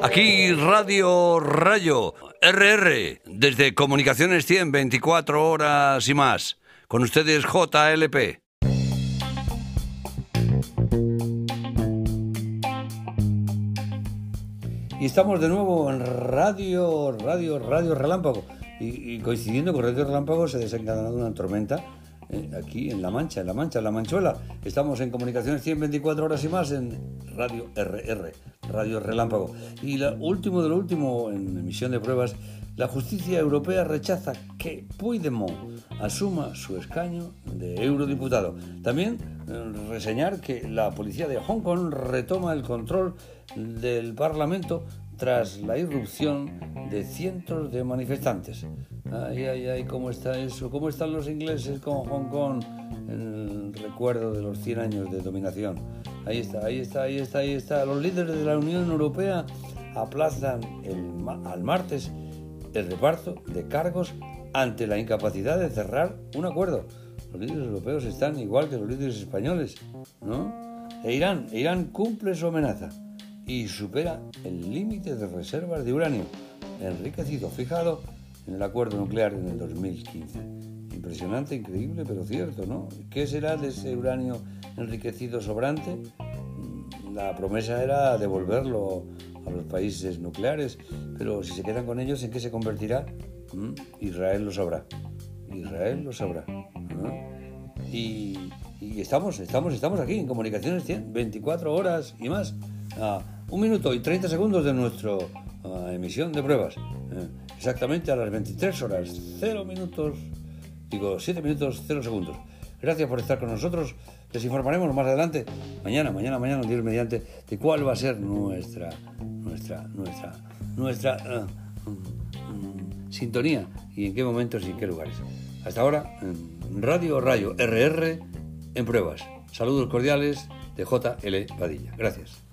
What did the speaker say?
Aquí Radio Rayo RR desde Comunicaciones 100 24 horas y más. Con ustedes JLP. Y estamos de nuevo en Radio, Radio, Radio Relámpago. Y, coincidiendo con Radio Relámpago se ha desencadenado una tormenta aquí en La Mancha, en La Mancha, en La Manchuela. Estamos en Comunicaciones 124 horas y más en Radio RR, Radio Relámpago. Y lo último de lo último en emisión de pruebas, la justicia europea rechaza que Puigdemont asuma su escaño de eurodiputado. También eh, reseñar que la policía de Hong Kong retoma el control del Parlamento tras la irrupción de cientos de manifestantes. Ay, ay, ay, ¿cómo está eso? ¿Cómo están los ingleses con Hong Kong en el recuerdo de los 100 años de dominación? Ahí está, ahí está, ahí está, ahí está. Los líderes de la Unión Europea aplazan al martes el reparto de cargos ante la incapacidad de cerrar un acuerdo. Los líderes europeos están igual que los líderes españoles, ¿no? E Irán, Irán cumple su amenaza y supera el límite de reservas de uranio enriquecido fijado en el acuerdo nuclear en el 2015. Impresionante, increíble, pero cierto, ¿no? ¿Qué será de ese uranio enriquecido sobrante? Mm, la promesa era devolverlo a los países nucleares, pero si se quedan con ellos, ¿en qué se convertirá? Mm, Israel lo sabrá. Israel lo sabrá. Y, estamos, estamos, estamos aquí en Comunicaciones 100, 24 horas y más un minuto y 30 segundos de nuestra ah, emisión de pruebas. Eh, exactamente a las 23 horas, 0 minutos, digo 7 minutos, 0 segundos. Gracias por estar con nosotros. Les informaremos más adelante, mañana, mañana, mañana, Dios mediante, de cuál va a ser nuestra, nuestra, nuestra, nuestra ah, mm, sintonía y en qué momentos y en qué lugares. Hasta ahora, Radio Rayo RR en pruebas. Saludos cordiales de JL Padilla. Gracias.